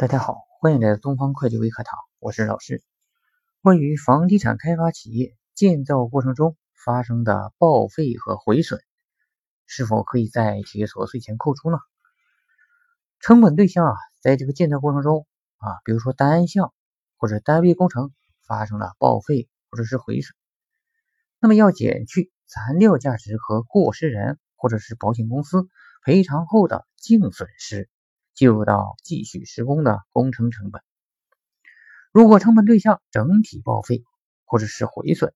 大家好，欢迎来到东方会计微课堂，我是老师。关于房地产开发企业建造过程中发生的报废和毁损，是否可以在企业所税前扣除呢？成本对象啊，在这个建造过程中啊，比如说单项或者单位工程发生了报废或者是毁损，那么要减去残料价值和过失人或者是保险公司赔偿后的净损失。就到继续施工的工程成本。如果成本对象整体报废或者是毁损，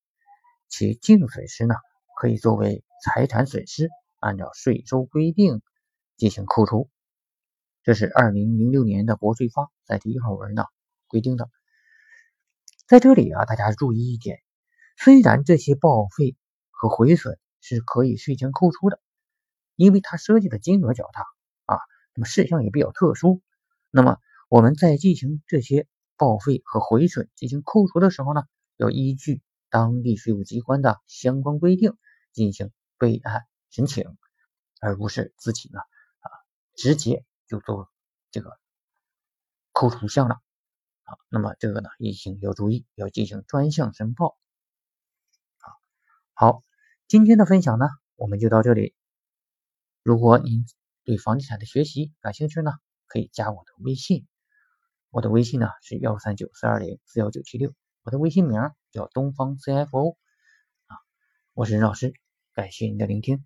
其净损失呢，可以作为财产损失，按照税收规定进行扣除。这是二零零六年的国税发在第一号文呢规定的。在这里啊，大家注意一点，虽然这些报废和毁损是可以税前扣除的，因为它涉及的金额较大。那么事项也比较特殊，那么我们在进行这些报废和毁损进行扣除的时候呢，要依据当地税务机关的相关规定进行备案申请，而不是自己呢啊直接就做这个扣除项了啊。那么这个呢，一定要注意，要进行专项申报啊。好，今天的分享呢，我们就到这里。如果您对房地产的学习感兴趣呢，可以加我的微信。我的微信呢是幺三九四二零四幺九七六，我的微信名叫东方 CFO 啊，我是任老师，感谢您的聆听。